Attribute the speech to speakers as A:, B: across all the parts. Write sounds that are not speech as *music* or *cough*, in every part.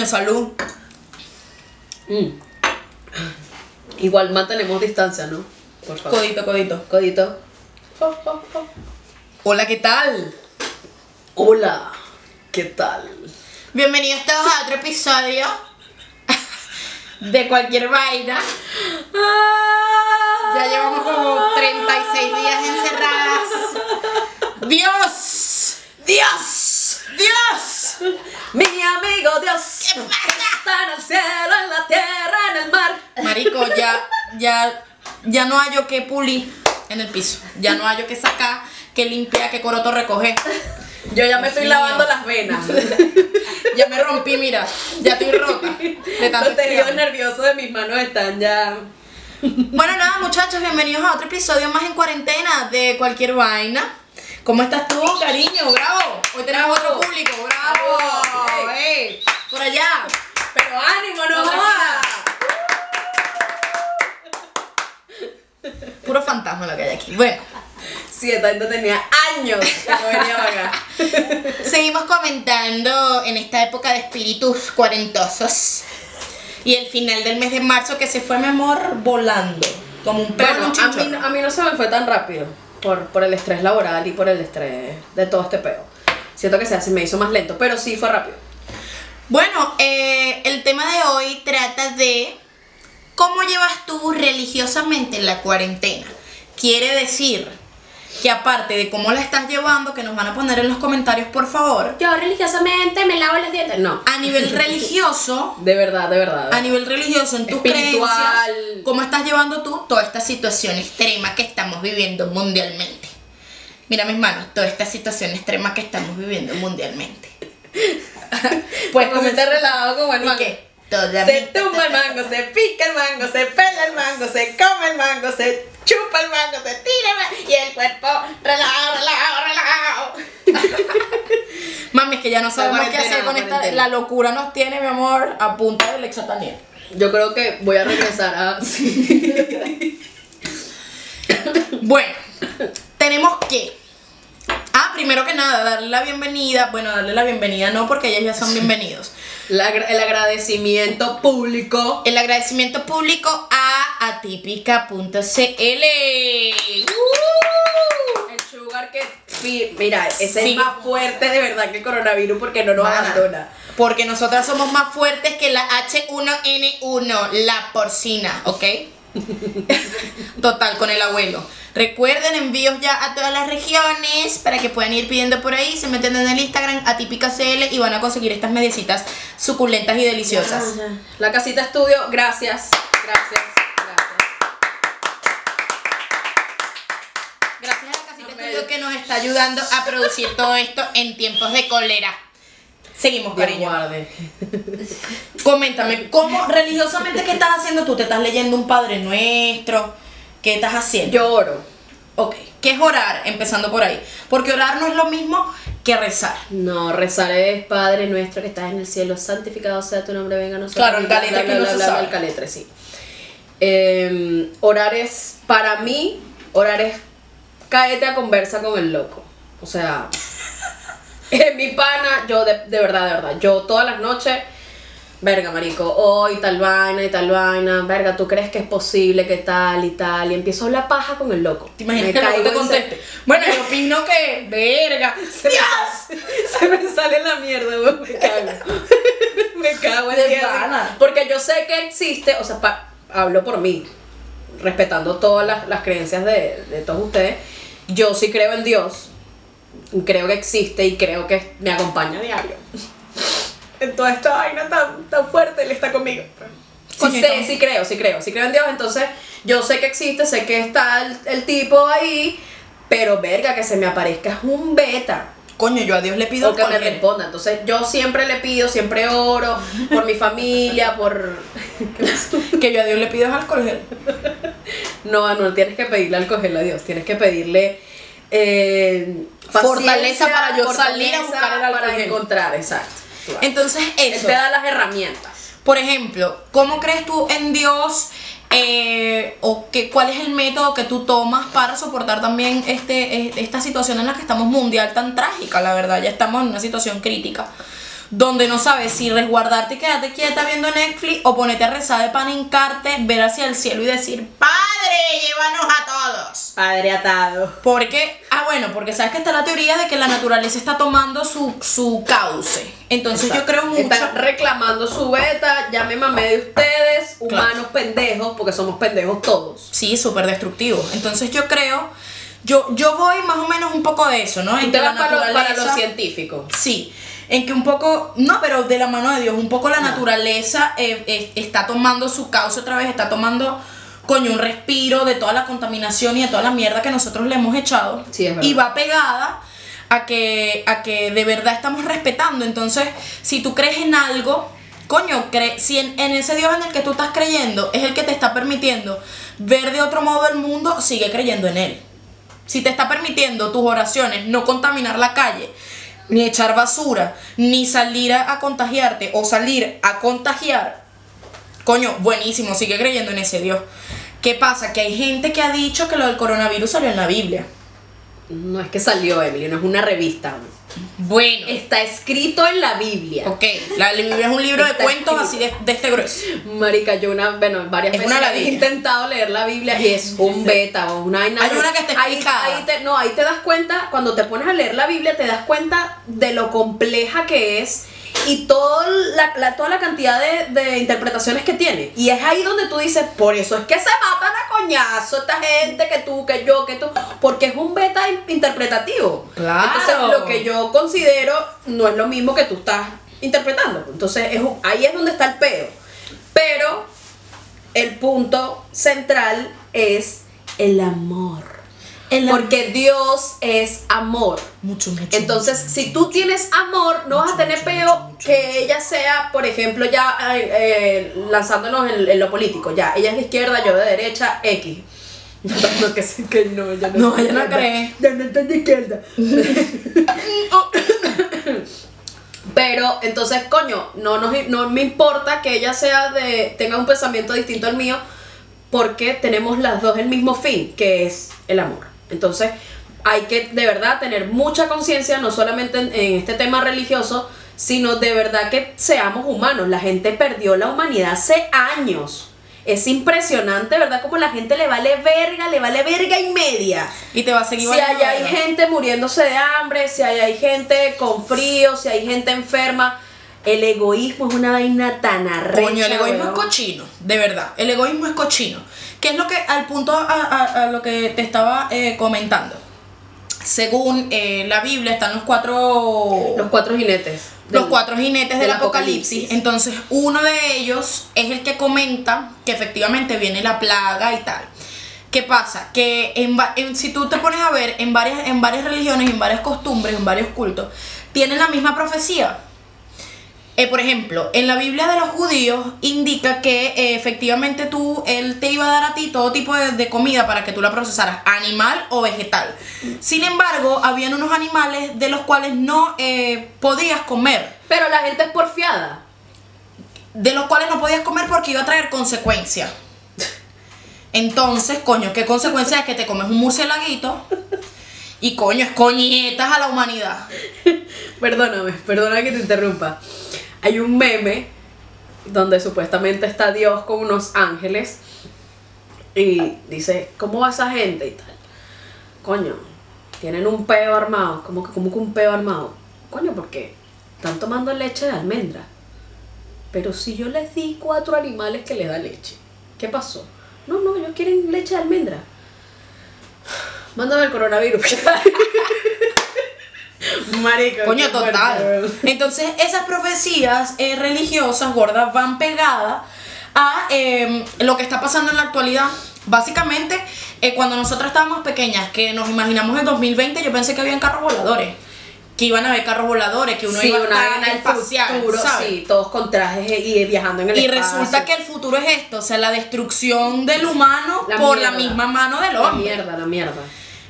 A: Coño, salud.
B: Mm. Igual mantenemos distancia, ¿no? Por favor.
A: Codito, codito.
B: Codito.
A: Hola, ¿qué tal?
B: Hola, ¿qué tal?
A: Bienvenidos todos a otro episodio de cualquier vaina. Ya llevamos como 36 días encerradas. Dios, Dios, Dios.
B: Mi amigo Dios. Está en el cielo, en la tierra, en el mar.
A: Marico, ya, ya, ya no hallo que pulir en el piso. Ya no hallo que sacar, que limpiar, que coroto recoger.
B: Yo ya me estoy
A: mío.
B: lavando las venas. *laughs*
A: Ya me rompí, mira. Ya estoy rota. De tanto
B: Los tejidos nerviosos de mis manos están ya.
A: Bueno, nada, muchachos, bienvenidos a otro episodio más en cuarentena de cualquier vaina. ¿Cómo estás tú, cariño? ¡Bravo! Hoy tenemos otro público, ¡bravo!
B: Bravo.
A: ¡Ey! Por allá.
B: Pero ánimo, no jodas. *laughs*
A: Puro fantasma lo que hay aquí. Bueno,
B: Sí, esta gente tenía años que no venía para acá. *laughs*
A: seguimos comentando en esta época de espíritus cuarentosos. Y el final del mes de marzo que se fue, mi amor, volando. Como un perro,
B: Bueno,
A: un
B: a mí,
A: chinchorro.
B: a mí no se me fue tan rápido por, el estrés laboral y por el estrés de todo este peo. Siento que se me hizo más lento, pero sí fue rápido.
A: Bueno, eh, el tema de hoy trata de cómo llevas tú religiosamente la cuarentena. Quiere decir que aparte de cómo la estás llevando, que nos van a poner en los comentarios, por favor,
B: Yo religiosamente me lavo los dientes. No,
A: a nivel *laughs* religioso,
B: de verdad, de verdad.
A: a nivel religioso, en tus creencias, cómo estás llevando tú toda esta situación extrema que estamos viviendo mundialmente. Mira mis manos, toda esta situación extrema que estamos viviendo mundialmente. *laughs*
B: Pues como está relajado como el
A: ¿Y
B: mango. Se tumba el mango, se pica el mango, se pela el mango, se come el mango, se chupa el mango, se tira y el cuerpo relajado, relajado, relajado. *laughs*
A: Mami, es que ya no sabemos qué hacer con esta. La locura nos tiene, mi amor, a punta del exataniel.
B: Yo creo que voy a regresar a... *laughs*
A: Bueno, tenemos que. Ah, primero que nada, darle la bienvenida. Bueno, darle la bienvenida no, porque ellos ya son bienvenidos.
B: La el agradecimiento público.
A: El agradecimiento público a atípica.cl. ¡Uh!
B: El sugar que... Mira, ese
A: Sí.
B: es más fuerte de verdad que el coronavirus porque no nos
A: Mana,
B: abandona.
A: Porque nosotras somos más fuertes que la H1N1, la porcina, ¿ok? *laughs* Total, con el abuelo. Recuerden, envíos ya a todas las regiones para que puedan ir pidiendo por ahí. Se meten en el Instagram atípica.cl y van a conseguir estas mediecitas suculentas y deliciosas.
B: La casita estudio, gracias. Gracias. Gracias.
A: Gracias a la casita estudio que nos está ayudando a producir todo esto en tiempos de cólera. Seguimos, cariño.
B: guarde. *laughs*
A: Coméntame, ¿cómo religiosamente qué estás haciendo tú? ¿Te estás leyendo un Padre Nuestro? ¿Qué estás haciendo?
B: Yo oro.
A: Ok, ¿qué es orar? Empezando por ahí. Porque orar no es lo mismo que rezar.
B: No, rezar es Padre nuestro que estás en el cielo, santificado sea tu nombre, venga a nosotros.
A: Claro, el caletre
B: bla,
A: que
B: bla,
A: no
B: bla,
A: se
B: bla,
A: sabe.
B: El caletre, sí. Eh, orar es, para mí, orar es cáete a conversa con el loco. O sea, *laughs* mi pana, yo de, de verdad, de verdad, yo todas las noches, verga, marico, hoy tal vaina y tal vaina, verga, ¿tú crees que es posible que tal y tal? Y empiezo a hablar paja con el loco.
A: ¿Te imaginas
B: Me
A: que
B: caigo
A: te
B: se-
A: conteste? Bueno, yo opino que, verga, *laughs*
B: ¡Dios! *laughs* Se me sale la mierda, weón. Me cago. me cago en
A: De pana.
B: Porque yo sé que existe, o sea, pa- hablo por mí, respetando todas las, las creencias de, de todos ustedes. Yo sí creo en Dios. Creo que existe y creo que me acompaña a diario. En toda esta vaina tan, tan fuerte, Él está conmigo. Sí,
A: estamos-
B: sí creo, sí creo, sí creo en Dios, entonces yo sé que existe, sé que está el, el tipo ahí, pero verga, que se me aparezca es un beta.
A: Coño, yo a Dios le pido
B: O que me responda. Entonces yo siempre le pido, siempre oro por mi familia, por...
A: que yo a Dios le pido es alcohol gel.
B: No, no tienes que pedirle alcohol a Dios, tienes que pedirle eh,
A: Fortaleza para yo salir a buscar el alcohol
B: Para encontrar, exacto.
A: Entonces,
B: Él
A: eso.
B: te da las herramientas.
A: Por ejemplo, ¿cómo crees tú en Dios? eh, o que, cuál es el método que tú tomas para soportar también este, eh, esta situación en la que estamos mundial tan trágica, la verdad, ya estamos en una situación crítica. Donde no sabes si resguardarte y quedarte quieta viendo Netflix o ponerte a rezar de pan, hincarte, ver hacia el cielo y decir, Padre, llévanos a todos.
B: Padre atado.
A: Porque, ah, bueno, porque sabes que está la teoría de que la naturaleza está tomando su, su cauce. Entonces yo creo mucho.
B: Están reclamando su beta, ya me mamé de ustedes, humanos pendejos, porque somos pendejos todos.
A: Sí, súper destructivo. Entonces yo creo, yo, yo voy más o menos un poco de eso, ¿no?
B: Te vas para lo, para lo
A: naturaleza-
B: científico.
A: Sí, en que un poco, no, pero de la mano de Dios, un poco la naturaleza eh, eh, está tomando su causa otra vez, está tomando, coño, un respiro de toda la contaminación y de toda la mierda que nosotros le hemos echado.
B: Sí, es
A: y va pegada a que, a que de verdad estamos respetando. Entonces, si tú crees en algo, coño, cre si en, en ese Dios en el que tú estás creyendo es el que te está permitiendo ver de otro modo el mundo, sigue creyendo en él. Si te está permitiendo tus oraciones no contaminar la calle, ni echar basura, ni salir a, contagiarte o salir a contagiar, coño, buenísimo, sigue creyendo en ese Dios. ¿Qué pasa? Que hay gente que ha dicho que lo del coronavirus salió en la Biblia.
B: No es que salió, Emily, no es una revista.
A: Bueno,
B: Está escrito en la Biblia.
A: ok, la Biblia es un libro de cuentos
B: escrito.
A: así de, de este grueso.
B: Marica, yo una, bueno, varias
A: Es
B: veces he intentado leer la Biblia y es un beta o una.
A: Hay una que está
B: ahí,
A: explicada.
B: ahí te, no, ahí te das cuenta, cuando te pones a leer la Biblia, te das cuenta de lo compleja que es y todo la, la- toda la cantidad de, de interpretaciones que tiene. Y es ahí donde tú dices, por eso es que se matan a coñazo esta gente, que tú, que yo, que tú, porque es un beta in- interpretativo.
A: Claro.
B: Entonces, lo que yo considero no es lo mismo que tú estás interpretando. Entonces, es ahí es donde está el pedo. Pero el punto central es el amor.
A: El
B: Porque Dios es amor.
A: Mucho, mucho.
B: Entonces,
A: mucho,
B: si tú tienes amor, no vas a tener peo que ella sea, por ejemplo, ya eh, eh, lanzándonos en, en lo político. Ya, ella es de izquierda, yo de derecha, X. *laughs* No, que, no, ella no,
A: No, ella no cree.
B: Ya no está de izquierda. *laughs* Pero entonces, coño, no, nos, no me importa que ella sea de tenga un pensamiento distinto al mío porque tenemos las dos el mismo fin, que es el amor. Entonces, hay que de verdad tener mucha conciencia, no solamente en, en este tema religioso, sino de verdad que seamos humanos. La gente perdió la humanidad hace años. Es impresionante, ¿verdad? Como la gente le vale verga, le vale verga y media.
A: Y te va a seguir
B: Si allá hay gente muriéndose de hambre, si allá hay gente con frío, si hay gente enferma, el egoísmo es una vaina tan arrecha.
A: Coño, el egoísmo es cochino, de verdad. El egoísmo es cochino. Que es lo que, al punto a, a- a lo que te estaba eh, comentando. Según eh, la Biblia, están los cuatro.
B: Los cuatro jinetes.
A: los
B: del-
A: cuatro jinetes del,
B: del
A: apocalipsis.
B: apocalipsis.
A: Entonces, uno de ellos es el que comenta que efectivamente viene la plaga y tal. ¿Qué pasa? Que en, en- si tú te pones a ver en varias, en varias religiones, en varias costumbres, en varios cultos, tienen la misma profecía. Eh, por ejemplo, en la Biblia de los judíos indica que eh, efectivamente tú, él te iba a dar a ti todo tipo de, de comida para que tú la procesaras, animal o vegetal. Sin embargo, habían unos animales de los cuales no eh, podías comer,
B: Pero la gente es porfiada.
A: de los cuales no podías comer porque iba a traer consecuencias. Entonces, coño, ¿qué consecuencia es que te comes un murcielaguito? Y coño, es coñetas a la humanidad. *laughs*
B: Perdóname, perdona que te interrumpa. Hay un meme donde supuestamente está Dios con unos ángeles y dice, ¿cómo va esa gente y tal? Coño, tienen un peo armado. ¿Cómo que, cómo que un peo armado? Coño, porque están tomando leche de almendra. Pero si yo les di cuatro animales que les da leche, ¿qué pasó? No, no, ellos quieren leche de almendra. Mándame el coronavirus. *laughs* *laughs* Marico.
A: Coño,
B: fuerte,
A: total. Entonces, esas profecías eh, religiosas, gordas, van pegadas a eh, lo que está pasando en la actualidad. Básicamente, eh, cuando nosotros estábamos pequeñas, que nos imaginamos el 2020, yo pensé que habían carros voladores. Que iban a haber carros voladores, que uno
B: sí,
A: iba a estar
B: vaina del
A: espacial,
B: futuro,
A: ¿sabes?
B: sí, todos con trajes y viajando en el
A: Y
B: espacio.
A: resulta que el futuro es esto, o sea, la destrucción del humano
B: La
A: por
B: mierda.
A: la misma mano del
B: La
A: hombre.
B: mierda, la mierda.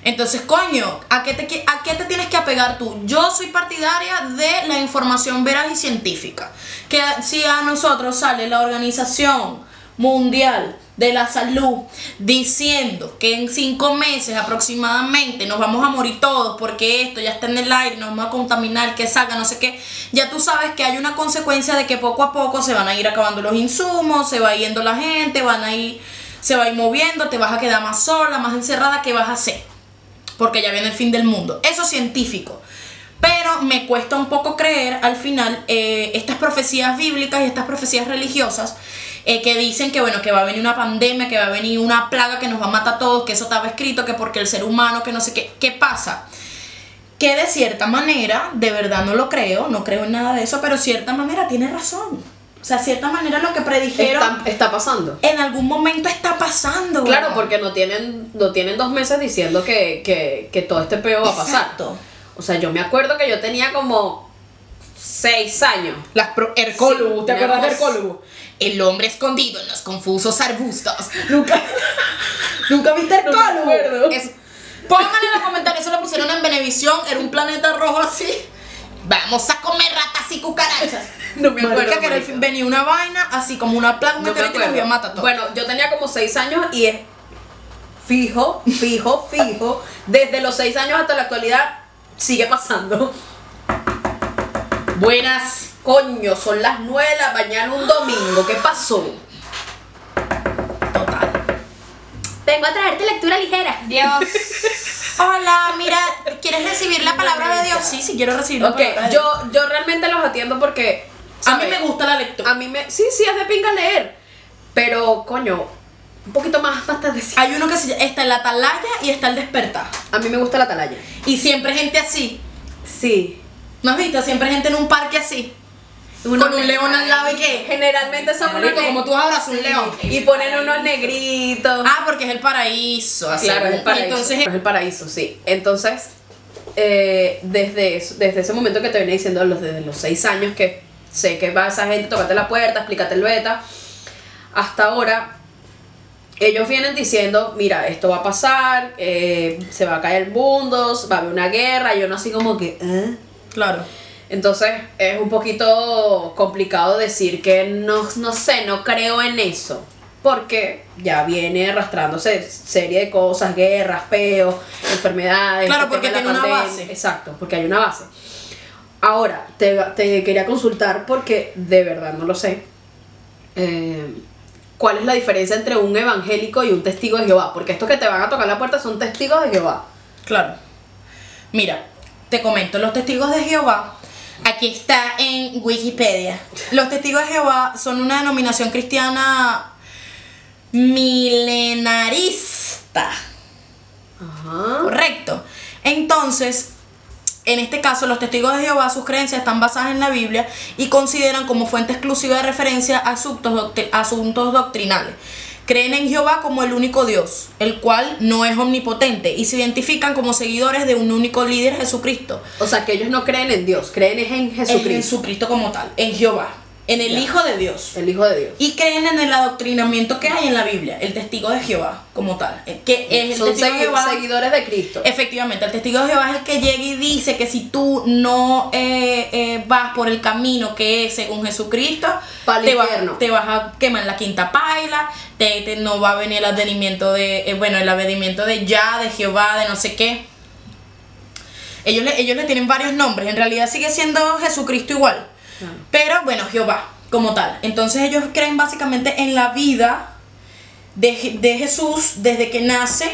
A: Entonces, coño, ¿a qué, te, ¿a qué te tienes que apegar tú? Yo soy partidaria de la información veraz y científica. Que si a nosotros sale la Organización Mundial de la Salud diciendo que en cinco meses aproximadamente nos vamos a morir todos porque esto ya está en el aire, nos vamos a contaminar, que salga, no sé qué, ya tú sabes que hay una consecuencia de que poco a poco se van a ir acabando los insumos, se va yendo la gente, van a ir, se va a ir moviendo, te vas a quedar más sola, más encerrada, ¿qué vas a hacer? Porque ya viene el fin del mundo. Eso es científico. Pero me cuesta un poco creer al final eh, estas profecías bíblicas y estas profecías religiosas eh, que dicen que bueno, que va a venir una pandemia, que va a venir una plaga que nos va a matar a todos, que eso estaba escrito, que porque el ser humano, que no sé qué, ¿qué pasa? Que de cierta manera, de verdad no lo creo, no creo en nada de eso, pero de cierta manera tiene razón. O sea, de cierta manera lo que predijeron
B: Está, está pasando.
A: en algún momento está pasando.
B: Claro,
A: weón.
B: porque no tienen, no tienen dos meses diciendo que, que, que todo este peo va a pasar.
A: Exacto.
B: O sea, yo me acuerdo que yo tenía como seis años.
A: Las pro Hercólogos,
B: Sí,
A: ¿te acuerdas de Hercólogos? El hombre escondido en los confusos arbustos.
B: Nunca, *laughs* nunca viste el
A: No Pongan en los comentarios, eso lo pusieron en Benevisión, era un planeta rojo así. Vamos a comer ratas y cucarachas. *laughs*
B: No me acuerdo,
A: que era venía una vaina así como una plaga, un
B: No me
A: meteorito y nos matar a todos.
B: Bueno, yo tenía como seis años y es fijo, fijo, fijo. Desde los seis años hasta la actualidad sigue pasando.
A: buenas.
B: Coño, son las nueve de la mañana un domingo. ¿Qué pasó?
A: Total.
B: Vengo a traerte lectura ligera.
A: Dios. *laughs* Hola, mira, ¿quieres recibir la palabra de Dios? Sí, sí, quiero recibir la
B: Ok,
A: palabra de Dios.
B: yo, yo realmente los atiendo porque.
A: A mí
B: ¿sabes?
A: me gusta la lectura.
B: A mí me. Sí, sí, es de pinga leer. Pero, coño, un poquito más tardecito.
A: Hay uno que se llama- está en la atalaya y está el despertar.
B: A mí me gusta la atalaya.
A: Y siempre gente así.
B: Sí.
A: ¿No has visto? Siempre gente en un parque así. Con un león al lado y qué.
B: Generalmente son unos
A: como tú abrazas un león.
B: Y ponen unos negritos.
A: Ah, porque es el paraíso. Así.
B: claro, es el paraíso.
A: Entonces,
B: es el paraíso, sí. Entonces, eh, desde, eso- desde ese momento que te venía diciendo, los, desde los seis años que sé que va esa gente, tocate la puerta, explícate el beta, hasta ahora, ellos vienen diciendo, mira, esto va a pasar, eh, se va a caer el mundo, va a haber una guerra, yo no así como que, ¿eh?
A: claro.
B: Entonces es un poquito complicado decir que no, no sé, no creo en eso. Porque ya viene arrastrándose serie de cosas, guerras, peos, enfermedades.
A: Claro, porque tiene una base.
B: Exacto, porque hay una base. Ahora, te, te quería consultar porque de verdad no lo sé. Eh, ¿Cuál es la diferencia entre un evangélico y un testigo de Jehová? Porque estos que te van a tocar la puerta son testigos de Jehová.
A: Claro. Mira, te comento, los testigos de Jehová, aquí está en Wikipedia. Los testigos de Jehová son una denominación cristiana milenarista.
B: Ajá.
A: Correcto. Entonces, en este caso, los testigos de Jehová, sus creencias están basadas en la Biblia y consideran como fuente exclusiva de referencia asuntos, doctri- asuntos doctrinales. Creen en Jehová como el único Dios, el cual no es omnipotente, y se identifican como seguidores de un único líder, Jesucristo.
B: O sea, que ellos no creen en Dios, creen es en
A: En
B: Jesucristo,
A: Jesucristo como tal, en Jehová, en el
B: Ya.
A: Hijo de Dios.
B: el Hijo de Dios.
A: Y creen en el adoctrinamiento que hay en la Biblia, el testigo de Jehová como tal, eh, que es el
B: Son
A: testigo de Jehová.
B: seguidores de Cristo.
A: Efectivamente, el testigo de Jehová es el que llega y dice que si tú no eh, eh, vas por el camino que es según Jesucristo, te, va- te vas a quemar la quinta paila, te, te- no va a venir el advenimiento de, eh, bueno, el advenimiento de ya, de Jehová, de no sé qué. Ellos le, ellos le tienen varios nombres, en realidad sigue siendo Jesucristo igual,
B: Claro.
A: pero bueno, Jehová como tal. Entonces ellos creen básicamente en la vida de, de Jesús desde que nace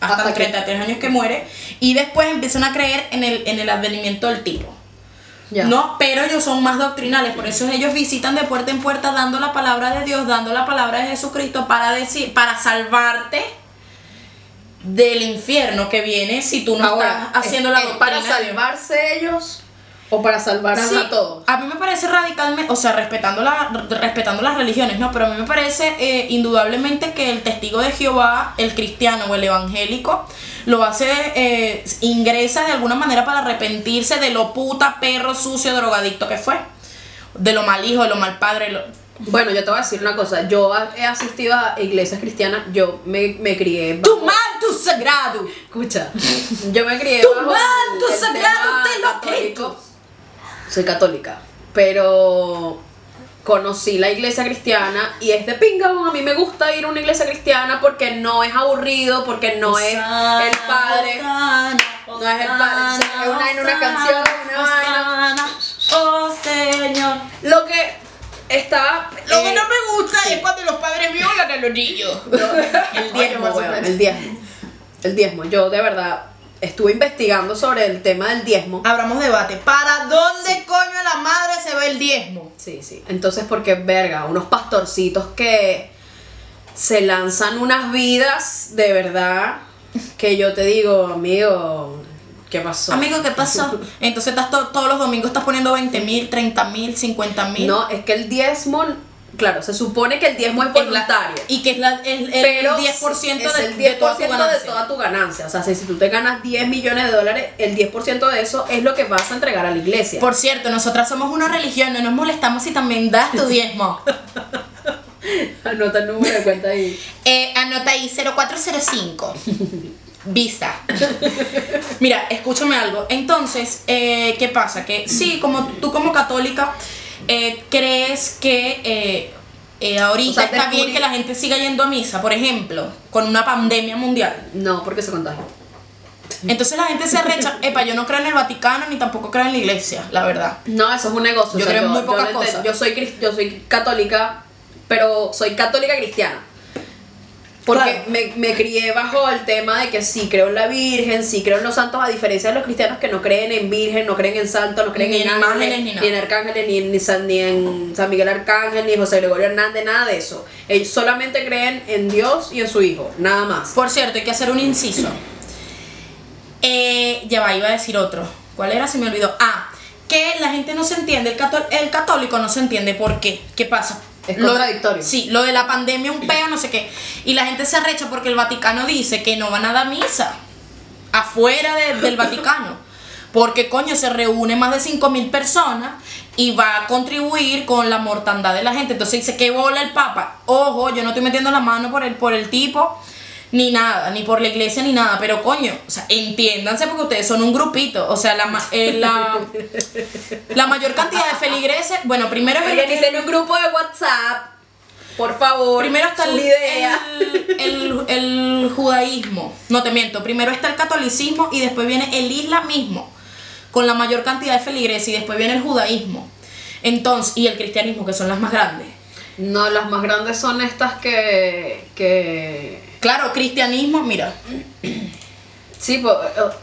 A: hasta, los
B: que-
A: 33 años que muere y después empiezan a creer en el, en el advenimiento del tipo.
B: Ya.
A: No, pero ellos son más doctrinales, por eso ellos visitan de puerta en puerta dando la palabra de Dios, dando la palabra de Jesucristo para decir, para salvarte del infierno que viene si tú no
B: Ahora,
A: estás haciendo
B: ¿es-
A: la
B: es
A: doctrina
B: para salvarse ellos o para salvar a-
A: Sí,
B: a todos.
A: a mí me parece radicalmente, o sea, respetando, la, respetando las religiones, ¿no? Pero a mí me parece eh, indudablemente que el testigo de Jehová, el cristiano o el evangélico, lo hace, eh, ingresa de alguna manera para arrepentirse de lo puta, perro, sucio, drogadicto que fue. De lo mal hijo, de lo mal padre. lo-
B: Bueno, yo te voy a decir una cosa. Yo he asistido a iglesias cristianas. Yo me, me crié.
A: ¡Tu
B: bajo-
A: manto sagrado!
B: Escucha. Yo me crié.
A: ¡Tu manto sagrado te lo!
B: Soy católica. Pero. conocí la iglesia cristiana y es de pinga, a mí me gusta ir a una iglesia cristiana porque no es aburrido, porque no es el padre, no es el padre, es una, en una canción, una vaina.
A: Oh Señor.
B: Lo que está...
A: Lo que
B: eh,
A: no me gusta es cuando los padres violan a los niños.
B: El *laughs* diezmo, el diezmo. El diezmo. Yo de verdad estuve investigando sobre el tema del diezmo.
A: Abramos debate. ¿Para dónde coño a la madre se ve el diezmo?
B: Sí, sí. Entonces, porque, verga, unos pastorcitos que se lanzan unas vidas de verdad que yo te digo, amigo, ¿qué pasó?
A: Amigo, ¿qué pasó? *laughs* Entonces estás to- todos los domingos estás poniendo 20 mil, 30 mil, 50 mil.
B: No, es que el diezmo, claro, se supone que el diezmo es voluntario.
A: Y que es la, el, el
B: pero
A: 10%
B: es
A: de,
B: el 10%
A: de toda tu
B: de
A: ganancia.
B: toda tu ganancia. O sea, si, si tú te ganas 10 millones de dólares, el 10% de eso es lo que vas a entregar a la iglesia.
A: Por cierto, nosotras somos una religión, no nos molestamos si también das tu diezmo. *laughs*
B: Anota el número de cuenta ahí. *laughs*
A: Eh, anota ahí 0405. Visa. Mira, escúchame algo. Entonces, eh, ¿qué pasa? Que sí, como tú como católica eh, crees que eh, eh, ahorita
B: O sea,
A: está
B: descubrí-
A: bien que la gente siga yendo a misa, por ejemplo, con una pandemia mundial.
B: No, porque se contagia.
A: Entonces la gente se recha, *laughs* epa, yo no creo en el Vaticano ni tampoco creo en la iglesia, la verdad.
B: No, eso es un negocio.
A: Yo creo en muy pocas cosas.
B: Yo soy, cris- yo soy católica, pero soy católica cristiana. Porque
A: Claro.
B: me, me crié bajo el tema de que sí creo en la Virgen, sí creo en los santos, a diferencia de los cristianos que no creen en Virgen, no creen en santos, no creen
A: Ni
B: en,
A: imágenes, ni
B: en arcángeles, ni en, ni San, ni en San Miguel Arcángel, ni José Gregorio Hernández, nada de eso. Ellos solamente creen en Dios y en su Hijo, nada más.
A: Por cierto, hay que hacer un inciso. Eh, ya va, iba a decir otro. ¿Cuál era? Se me olvidó. Ah, que la gente no se entiende, el, cató- el católico no se entiende por qué. ¿Qué pasa?
B: Es
A: Lo-
B: contradictorio.
A: Sí, lo de la pandemia, un peo, no sé qué. Y la gente se arrecha porque el Vaticano dice que no van a dar misa afuera de- del *laughs* Vaticano. Porque, coño, se reúne más de 5 mil personas y va a contribuir con la mortandad de la gente. Entonces dice, ¿qué bola el Papa? Ojo, yo no estoy metiendo la mano por el, por el tipo, ni nada, ni por la iglesia, ni nada. Pero, coño, o sea, entiéndanse porque ustedes son un grupito. O sea, la, ma- eh, la, la mayor cantidad de feligreses, bueno, primero es el-
B: un grupo de WhatsApp, por favor.
A: Primero está el,
B: idea.
A: el, el- el judaísmo. No te miento. Primero está el catolicismo y después viene el islamismo. Con la mayor cantidad de feligreses. Y después viene el judaísmo. Entonces, y el cristianismo, que son las más grandes.
B: No, las más grandes son estas que. que
A: Claro, cristianismo, mira.
B: sí, eh, lo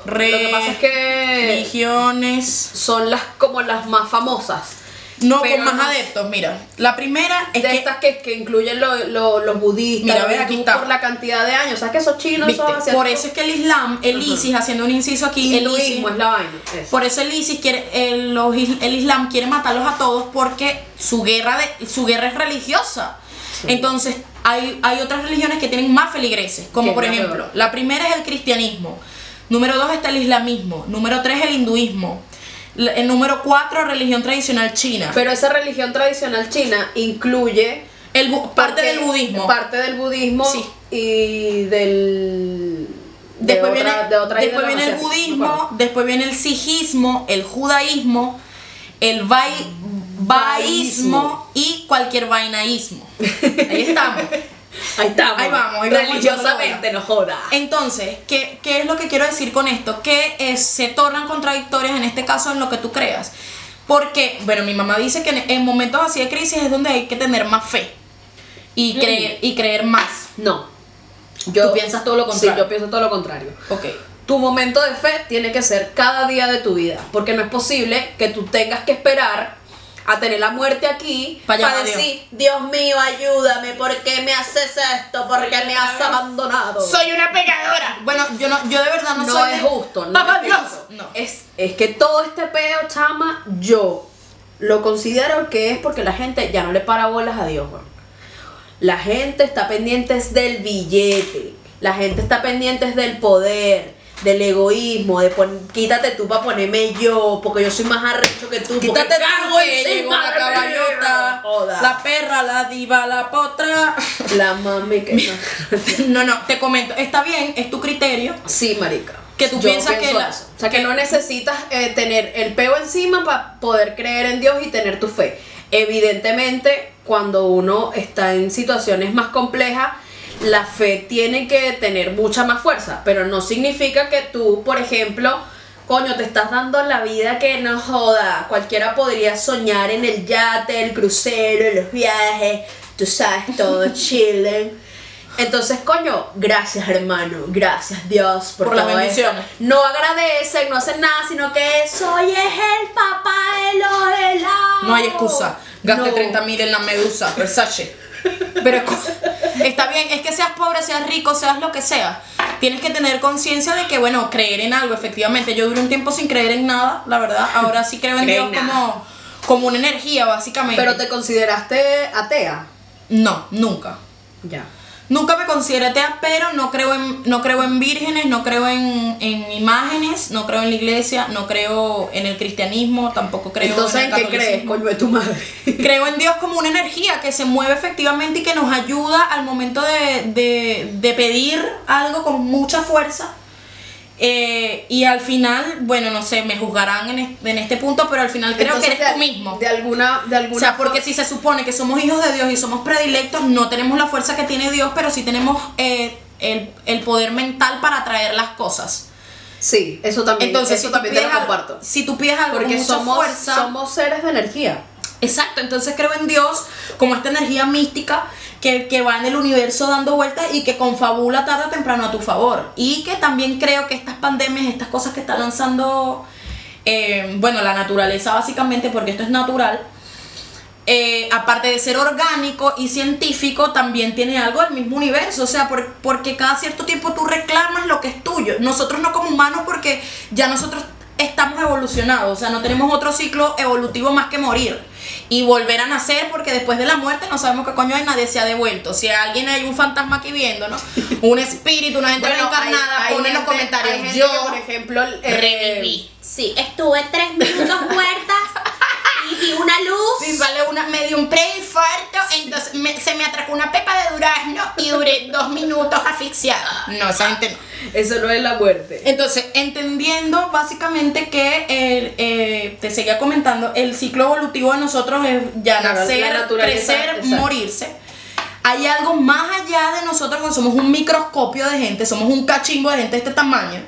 B: que pasa es que
A: Religiones.
B: son las como las más famosas.
A: No, con más
B: no-
A: adeptos, mira. La primera es
B: de
A: que.
B: estas que, que incluyen lo- lo- los budistas,
A: Mira,
B: los
A: ve, aquí está.
B: por la cantidad de años. ¿Sabes que esos chinos
A: ¿viste?
B: son?
A: Por eso es que el Islam, el. ISIS, haciendo un inciso aquí, el ISIS.
B: hinduismo es la vaina. eso.
A: Por eso el ISIS quiere, el, el Islam quiere matarlos a todos porque su guerra, de, su guerra es religiosa. Entonces, hay, hay otras religiones que tienen más feligreses, como
B: ¿Qué
A: por ejemplo, la primera es el cristianismo, número dos está el islamismo, número tres el hinduismo, el número cuatro religión tradicional china,
B: Pero esa religión tradicional china incluye
A: el, parte
B: porque-
A: del budismo.
B: Parte del budismo
A: Sí.
B: y del. de
A: Después
B: otra-
A: viene,
B: de otra
A: después viene el budismo, después viene el sijismo, el judaísmo, el bai- baísmo y cualquier vainaísmo. Ahí estamos. *laughs*
B: Ahí estamos.
A: Ahí vamos, ahí vamos
B: Religiosamente, no joda.
A: Entonces, ¿qué, qué es lo que quiero decir con esto? Que eh, se tornan contradictorias en este caso en lo que tú creas. Porque, bueno, mi mamá dice que en, en momentos así de crisis es donde hay que tener más fe y
B: Mm.
A: creer, y creer más.
B: No. Yo,
A: Tú piensas todo lo
B: Sí,
A: contrario.
B: yo pienso todo lo contrario.
A: Ok.
B: Tu momento de fe tiene que ser cada día de tu vida, porque no es posible que tú tengas que esperar a tener la muerte aquí
A: Pa' llamar a
B: decir, Dios mío, ayúdame, ¿por qué me haces esto? ¿Por qué me has abandonado?
A: Soy una pecadora. Bueno, yo no, yo de verdad no,
B: no,
A: soy
B: es justo, no
A: Papá
B: es
A: Dios.
B: justo.
A: No.
B: Es, es que todo este peo, chama, yo lo considero que es porque la gente ya no le para bolas a Dios, weón. La gente está pendiente del billete, la gente está pendiente del poder, del egoísmo, de pon- quítate tú para ponerme yo, porque yo soy más arrecho que tú.
A: Quítate tú que llegó la caballota, la perra, la diva, la potra.
B: La mami que *laughs*
A: No, no, te comento, está bien, es tu criterio.
B: Sí, marica.
A: Que tú
B: Yo
A: piensas que la-.
B: O sea, que no necesitas eh, tener el peo encima para poder creer en Dios y tener tu fe. Evidentemente, cuando uno está en situaciones más complejas, la fe tiene que tener mucha más fuerza, pero no significa que tú, por ejemplo, coño, te estás dando la vida que no joda. Cualquiera podría soñar en el yate, el crucero, los viajes, tú sabes, todo *laughs* chilling. Entonces, coño, gracias hermano, gracias Dios por,
A: Por las
B: esto.
A: bendiciones.
B: No agradecen, no hacen nada, sino que soy es el papá de los helados.
A: No hay excusa. Gaste
B: No.
A: 30 mil en la medusa, Versace. Pero está bien, es que seas pobre, seas rico, seas lo que sea. Tienes que tener conciencia de que, bueno, creer en algo, efectivamente. Yo duré un tiempo sin creer en nada, la verdad. Ahora sí creo en Dios como, como una energía, básicamente.
B: Pero te consideraste atea.
A: No, nunca.
B: Ya.
A: Nunca me consideré atea, pero no creo en, no creo en vírgenes, no creo en, en imágenes, no creo en la iglesia, no creo en el cristianismo, tampoco creo
B: Entonces,
A: en
B: ¿en
A: el
B: qué crees, coño de tu madre?
A: Creo en Dios como una energía que se mueve efectivamente y que nos ayuda al momento de, de- de pedir algo con mucha fuerza. Eh, y al final, bueno, no sé, me juzgarán en este, en este punto, pero al final creo
B: Entonces,
A: que eres
B: de-
A: tú mismo.
B: De alguna, de alguna
A: O sea, porque si se supone que somos hijos de Dios y somos predilectos, no tenemos la fuerza que tiene Dios, pero sí tenemos eh, el, el poder mental para atraer las cosas.
B: Sí, eso también,
A: Entonces,
B: eso
A: si,
B: también te lo comparto.
A: si tú pides algo
B: Porque
A: con mucha
B: somos,
A: fuerza,
B: somos seres de energía.
A: Exacto, entonces creo en Dios como esta energía mística que, que va en el universo dando vueltas y que confabula tarde o temprano a tu favor. Y que también creo que estas pandemias, estas cosas que está lanzando, eh, bueno, la naturaleza básicamente, porque esto es natural, eh, aparte de ser orgánico y científico, también tiene algo del mismo universo. O sea, por- porque cada cierto tiempo tú reclamas lo que es tuyo. Nosotros no como humanos porque ya nosotros estamos evolucionados. O sea, no tenemos otro ciclo evolutivo más que morir. Y volver a nacer porque después de la muerte no sabemos qué coño hay, nadie se ha devuelto. Si alguien hay un fantasma aquí viendo, ¿no? *laughs* Un espíritu, una gente
B: Bueno,
A: reencarnada, pon en los comentarios. Yo
B: que, por ejemplo, eh,
A: reviví.
C: Sí, estuve tres minutos muerta *laughs* vi una luz.
A: Si sale una, me dio un preinfarto, entonces me- se me atracó una pepa de durazno y duré dos minutos asfixiada. No, esa gente no.
B: Eso no es la muerte.
A: Entonces, entendiendo básicamente que el, eh, te seguía comentando, el ciclo evolutivo de nosotros es ya
B: la
A: nacer, crecer,
B: exacto.
A: morirse. Hay algo más allá de nosotros, que somos un microscopio de gente, somos un cachimbo de gente de este tamaño,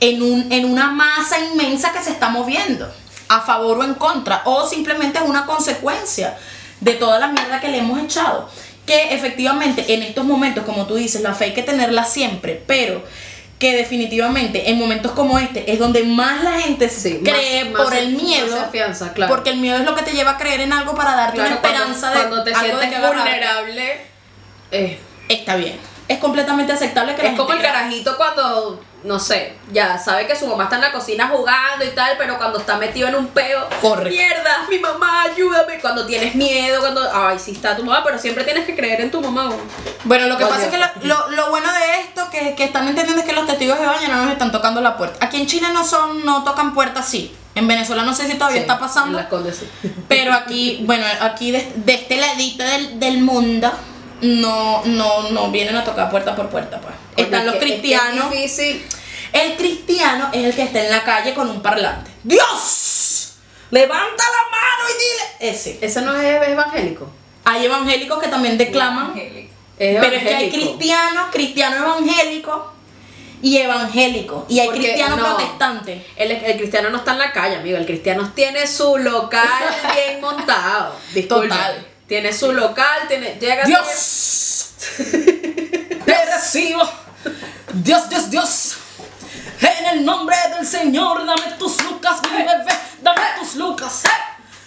A: en, un, en una masa inmensa que se está moviendo, a favor o en contra, o simplemente es una consecuencia de toda la mierda que le hemos echado. Que efectivamente en estos momentos, como tú dices, la fe hay que tenerla siempre, pero que definitivamente en momentos como este es donde más la gente
B: Sí,
A: cree
B: más-
A: por el miedo.
B: afianza, claro.
A: Porque el miedo es lo que te lleva a creer en algo para darte
B: Claro,
A: una esperanza
B: cuando,
A: de
B: cuando te
A: algo de
B: sientes
A: que
B: vulnerable, eh,
A: Está bien. Es completamente aceptable que la
B: es como el
A: gente
B: carajito cuando, no sé, ya sabe que su mamá está en la cocina jugando y tal, pero cuando está metido en un peo,
A: Corre.
B: mierda, mi mamá, ayúdame. Cuando tienes miedo, cuando, ay, sí está tu mamá, pero siempre tienes que creer en tu mamá.
A: Bueno, lo que pasa es que lo, lo- lo bueno de esto que, que están entendiendo es que los testigos de ya no nos están tocando la puerta. Aquí en Chile no son, no tocan puertas así. En Venezuela no sé si todavía
B: Sí,
A: está
B: en
A: pasando.
B: Las Condes, sí. *laughs*
A: Pero aquí, bueno, aquí de, de este ladito del, del mundo no, no, no vienen a tocar puerta por puerta, pues. Están
B: es
A: los
B: es que
A: cristianos.
B: Es difícil.
A: El cristiano es el que está en la calle con un parlante. ¡Dios! Levanta la mano y dile. Ese.
B: Eso no es evangélico.
A: Hay evangélicos que también declaman.
B: Es
A: Pero es que hay
B: evangélico.
A: cristianos, cristiano evangélico y evangélico. Y hay
B: Porque
A: cristiano
B: no.
A: protestante.
B: El, el cristiano no está en la calle, amigo. El cristiano tiene su local bien montado. *laughs* Disculpa.
A: Total.
B: Tiene su local, tiene. Llega
A: Dios, *laughs* te recibo. Dios, Dios, Dios. En el nombre del Señor, dame tus lucas, mi bebé. Dame tus lucas.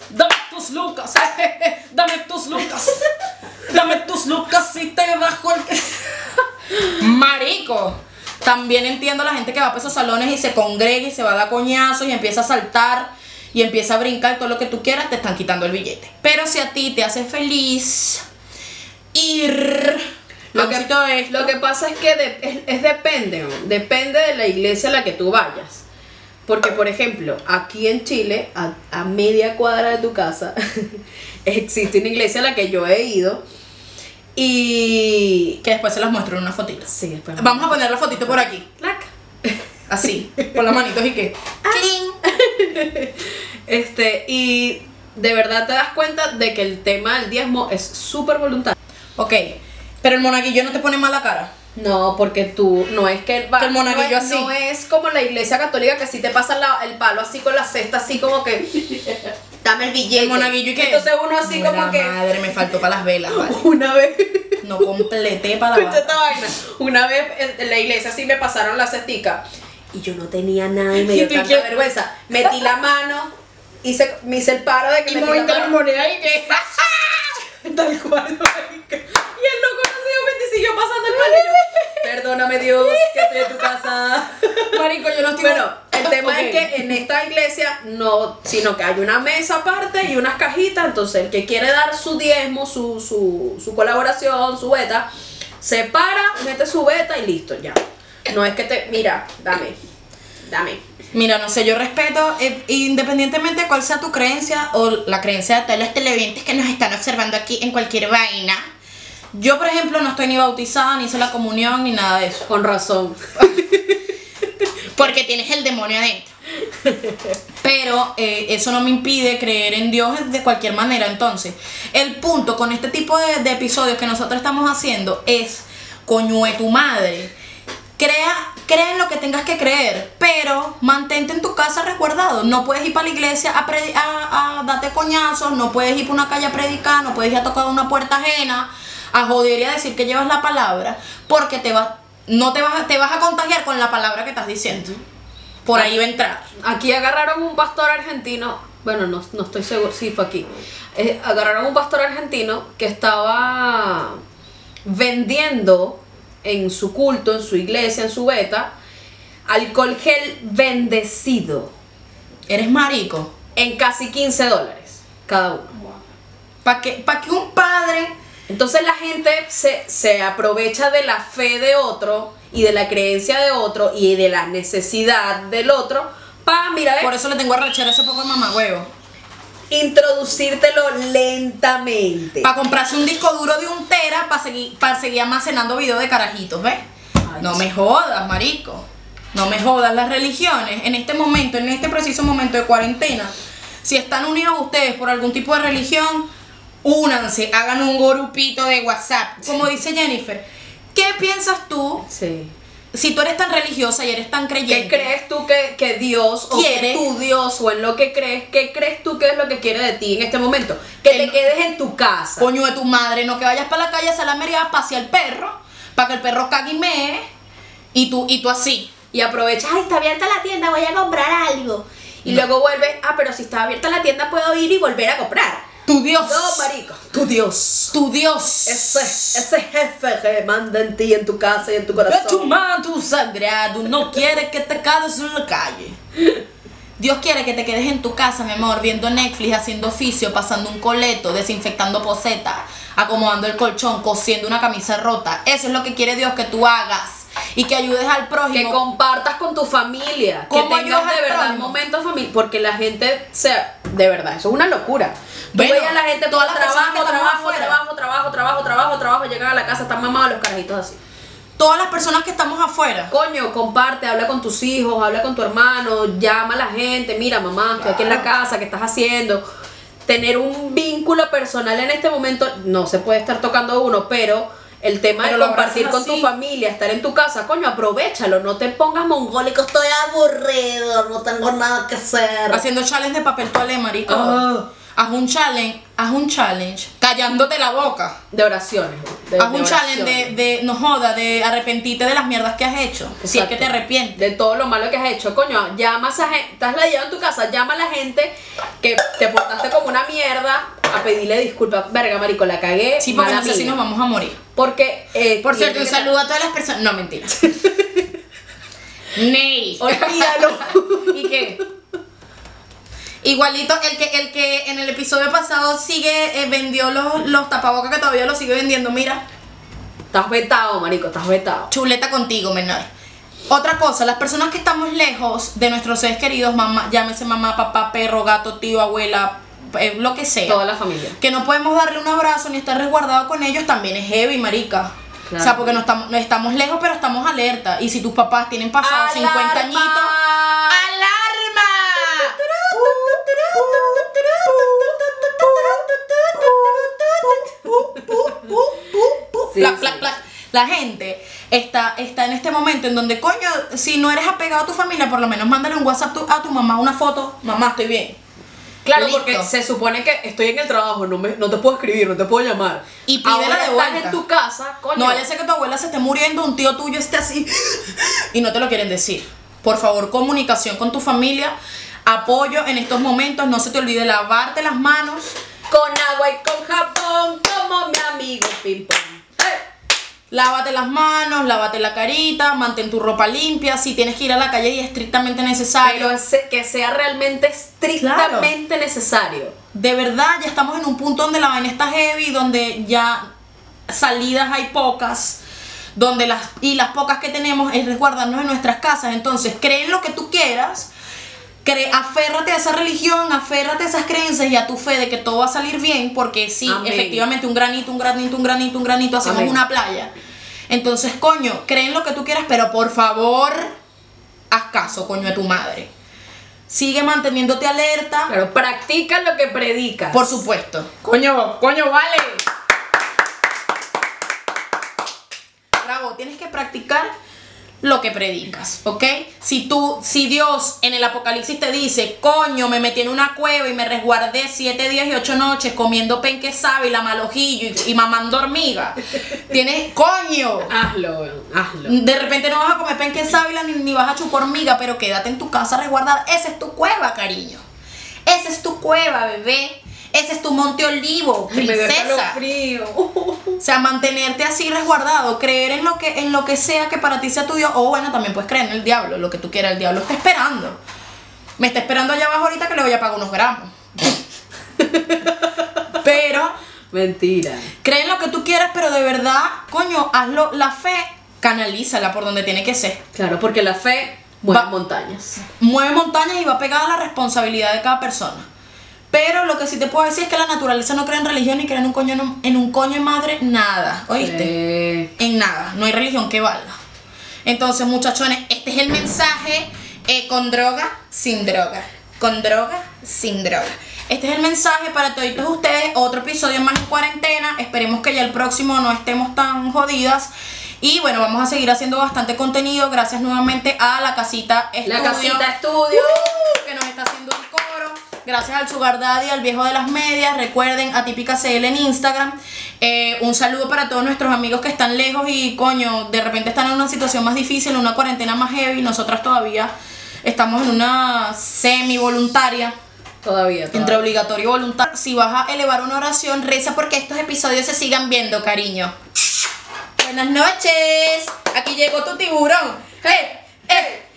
A: Dame tus lucas. Dame tus lucas. Dame tus lucas y te bajo el. Marico. También entiendo la gente que va a esos salones y se congrega y se va a dar coñazos y empieza a saltar y empieza a brincar todo lo que tú quieras, te están quitando el billete. Pero si a ti te hace feliz ir a
B: Lo que,
A: esto,
B: lo que pasa es que de- es, es depende, depende de la iglesia a la que tú vayas. Porque, por ejemplo, aquí en Chile, a, a media cuadra de tu casa, *laughs* existe una iglesia a la que yo he ido. Y.
A: que después se las muestro en una fotito.
B: Sí, después-
A: Vamos a poner la fotito por aquí,
B: Clac.
A: así, *laughs* con las manitos y que. ¡Cling! *laughs*
B: Este, y de verdad te das cuenta de que el tema del diezmo es súper voluntario.
A: Ok, pero el monaguillo no te pone mala cara.
B: No, porque tú, no es que va-
A: Que el monaguillo
B: no es,
A: así.
B: no es como la iglesia católica que si te pasan la- el palo así con la cesta, así como que *laughs* dame el billete.
A: El monaguillo y que.
B: Entonces uno así
A: Buena
B: como que
A: Madre, me faltó para las velas, vale. *laughs*
B: una vez
A: No completé para la
B: esta vaina. Una vez en la iglesia sí me pasaron la cestica y yo no tenía nada y me *laughs*
A: ¿Y
B: dio tanta
A: qué?
B: vergüenza. Metí la mano, hice, me hice el paro de que
A: Y
B: metí
A: moviste
B: la
A: las
B: mano.
A: monedas y que.
B: Tal cual. Y el loco y siguió pasando el yo, *laughs* Perdóname Dios, que estoy en tu casa. *laughs*
A: Marico, yo no estoy.
B: Bueno, el *laughs* tema es que en esta iglesia no, sino que hay una mesa aparte y unas cajitas, entonces el que quiere dar su diezmo, su, su, su colaboración, su beta, se para, mete su beta y listo, ya. No es que te, mira, dame, dame.
A: Mira, no sé, yo respeto, eh, independientemente de cuál sea tu creencia o la creencia de todos los televidentes que nos están observando aquí en cualquier vaina. Yo, por ejemplo, no estoy ni bautizada, ni hice la comunión, ni nada de eso.
B: Con razón. *laughs*
A: Porque tienes el demonio adentro. Pero eh, eso no me impide creer en Dios de cualquier manera. Entonces, el punto con este tipo de, de episodios que nosotros estamos haciendo es, coño de tu madre, crea, crea en lo que tengas que creer, pero mantente en tu casa resguardado. No puedes ir para la iglesia a, a, a darte coñazos, no puedes ir por una calle a predicar, no puedes ir a tocar una puerta ajena, a joder y a decir que llevas la palabra, porque te vas, no te vas, a- te vas a contagiar con la palabra que estás diciendo. Por ahí va a entrar.
B: Aquí agarraron un pastor argentino, bueno, no, no estoy seguro, sí fue aquí. Eh, agarraron un pastor argentino que estaba vendiendo en su culto, en su iglesia, en su beta, alcohol gel bendecido
A: Eres marico.
B: en casi 15 dólares cada uno.
A: Para que, pa' que un padre
B: Entonces la gente se, se aprovecha de la fe de otro y de la creencia de otro y de la necesidad del otro para, mira, ve,
A: Por eso le tengo a rechar ese poco de mamagüevo.
B: introducírtelo lentamente.
A: Para comprarse un disco duro de un tera para seguir, para seguir almacenando videos de carajitos, ¿ves?
B: Ay,
A: No me jodas, marico. No me jodas. Las religiones, en este momento, en este preciso momento de cuarentena, si están unidos ustedes por algún tipo de religión, únanse, hagan un grupito de WhatsApp. Como dice Jennifer, ¿qué piensas tú
B: Sí.
A: si tú eres tan religiosa y eres tan
B: ¿Qué
A: creyente?
B: crees tú que, que Dios o
A: Quiere.
B: que tu Dios o en lo que crees, qué crees tú que es lo que quiere de ti en este momento? Que
A: Que
B: te
A: no-
B: quedes en tu casa.
A: Coño de tu madre, no que vayas para la calle a salamería a pasear el perro, para que el perro cague y mee, y tú, y tú así.
B: Y aprovechas, ay, está abierta la tienda, voy a comprar algo. Y luego vuelves, ah, pero si está abierta la tienda puedo ir y volver a comprar.
A: Tu Dios.
B: No, marico, tu Dios.
A: Tu Dios.
B: Ese, ese jefe que manda en ti, en tu casa y en tu
A: Es tu
B: corazón.
A: manto sagrado, no quiere que te quedes en la calle. Dios quiere que te quedes en tu casa, mi amor, viendo Netflix, haciendo oficio, pasando un coleto, desinfectando posetas, acomodando el colchón, cosiendo una camisa rota. Eso es lo que quiere Dios que tú hagas y que ayudes al
B: Que
A: prójimo.
B: compartas con tu familia, que
A: ¿Cómo
B: tengas de verdad momentos familiares, porque la gente, se, de verdad, eso es una locura.
A: Bueno,
B: veías a la gente
A: las personas
B: trabajo, trabajo, trabajo, trabajo, trabajo, trabajo, trabajo, llegan a la casa, están mamados los carajitos así.
A: Todas las personas que estamos afuera.
B: Coño, comparte, habla con tus hijos, habla con tu hermano, llama a la gente, mira mamá, estoy aquí en la casa, ¿qué estás haciendo? Tener un vínculo personal en este momento, no se puede estar tocando uno, pero el tema
A: Pero
B: de compartir con tu familia, estar en tu casa, coño, aprovechalo, no te pongas mongólico, estoy aburrido, no tengo nada que hacer.
A: Haciendo challenge de papel toalé, marico.
B: Ah.
A: Haz un challenge, haz un challenge, callándote la boca.
B: De oraciones. de-
A: haz
B: de
A: un challenge de, de, no joda, de arrepentirte de las mierdas que has hecho. Si es que te arrepientes.
B: De todo lo malo que has hecho, coño, llama a esa gente, estás la en tu casa, llama a la gente que te portaste como una mierda a pedirle disculpas. Verga, marico, la cagué.
A: Sí, porque no sé si nos vamos a morir.
B: Porque, eh,
A: Por cierto, un saludo a todas las personas. No, mentira. *laughs* Ney.
B: Olvídalo. *laughs*
A: ¿Y qué? Igualito, el que, el que en el episodio pasado sigue, eh, vendió los, los tapabocas que todavía los sigue vendiendo, mira.
B: estás vetado, marico, estás vetado.
A: Chuleta contigo, menor. Otra cosa, las personas que estamos lejos de nuestros seres queridos, mamá, llámese mamá, papá, perro, gato, tío, abuela, eh, lo que sea.
B: Toda la familia.
A: Que no podemos darle un abrazo ni estar resguardado con ellos también es heavy, marica.
B: Claro.
A: O sea, porque no estamos, no estamos lejos, pero estamos alerta. Y si tus papás tienen pasado 50
B: ¡Alarma!
A: añitos. ¡Alarma! La gente está, está en este momento en donde, coño, si no eres apegado a tu familia, por lo menos mándale un WhatsApp a tu mamá, una foto, mamá, estoy bien.
B: Claro, porque se supone que estoy en el trabajo, no, me, no te puedo escribir, no te puedo llamar.
A: Y pídela de vuelta. No vaya a que tu abuela se esté muriendo, un tío tuyo esté así *gasps* y no te lo quieren decir. Por favor, comunicación con tu familia apoyo en estos momentos, no se te olvide lavarte las manos.
B: Con agua y con jabón, como mi amigo Ping Pong. ¡Eh!
A: Lávate las manos, lávate la carita, mantén tu ropa limpia. Si tienes que ir a la calle y es estrictamente necesario.
B: Pero que sea realmente estrictamente necesario.
A: de verdad ya estamos en un punto donde la vaina está heavy, donde ya salidas hay pocas, donde las y las pocas que tenemos es resguardarnos en nuestras casas. Entonces, cree en lo que tú quieras, aférrate a esa religión, aférrate a esas creencias y a tu fe de que todo va a salir bien, porque sí,
B: Amén.
A: efectivamente, un granito, un granito, un granito, un granito, hacemos
B: Amén.
A: una playa. Entonces, coño, cree en lo que tú quieras, pero por favor, haz caso, coño, a tu madre. Sigue manteniéndote alerta.
B: Pero practica lo que predicas.
A: Por supuesto.
B: Coño, coño, vale.
A: Bravo, tienes que practicar lo que predicas, ¿ok? Si tú, si Dios en el Apocalipsis te dice, coño, me metí en una cueva y me resguardé siete días y ocho noches comiendo penque sábila, malojillo y, y mamando hormiga, *laughs* tienes, coño,
B: Hazlo, hazlo.
A: de repente no vas a comer penque sábila ni, ni vas a chupar hormiga, pero quédate en tu casa resguardada. Esa es tu cueva, cariño. Esa es tu cueva, bebé. Ese es tu monte olivo, *laughs* princesa.
B: frío.
A: O sea, mantenerte así resguardado, creer en lo que en lo que sea que para ti sea tu Dios, o bueno, también puedes creer en el diablo, lo que tú quieras, el diablo está esperando. Me está esperando allá abajo ahorita que le voy a pagar unos gramos. *laughs* Pero
B: Mentira.
A: cree en lo que tú quieras, pero de verdad, coño, hazlo, la fe, canalízala por donde tiene que ser.
B: Claro, porque la fe mueve
A: Va-
B: montañas.
A: Mueve montañas y va pegada a la responsabilidad de cada persona. Pero lo que sí te puedo decir es que la naturaleza no cree en religión ni cree en un coño, en un coño de madre, nada, ¿oíste?
B: Eh,
A: en nada, no hay religión que valga. Entonces, muchachones, este es el mensaje eh, con droga, sin droga. Con droga, sin droga. Este es el mensaje para todos ustedes. Otro episodio más en cuarentena. Esperemos que ya el próximo no estemos tan jodidas. Y bueno, vamos a seguir haciendo bastante contenido. Gracias nuevamente a la casita estudio.
B: la casita estudio.
A: Uh, que nos está haciendo coro. Gracias al Sugar Daddy, al viejo de las medias. Recuerden, a Típica CL en Instagram. Eh, un saludo para todos nuestros amigos que están lejos y, coño, de repente están en una situación más difícil, en una cuarentena más heavy. Nosotras todavía estamos en una semi voluntaria.
B: Todavía, todavía.
A: Entre obligatorio y voluntario. Si vas a elevar una oración, reza porque estos episodios se sigan viendo, cariño. Buenas noches. Aquí llegó tu tiburón. ¡Hey! ¡Hey!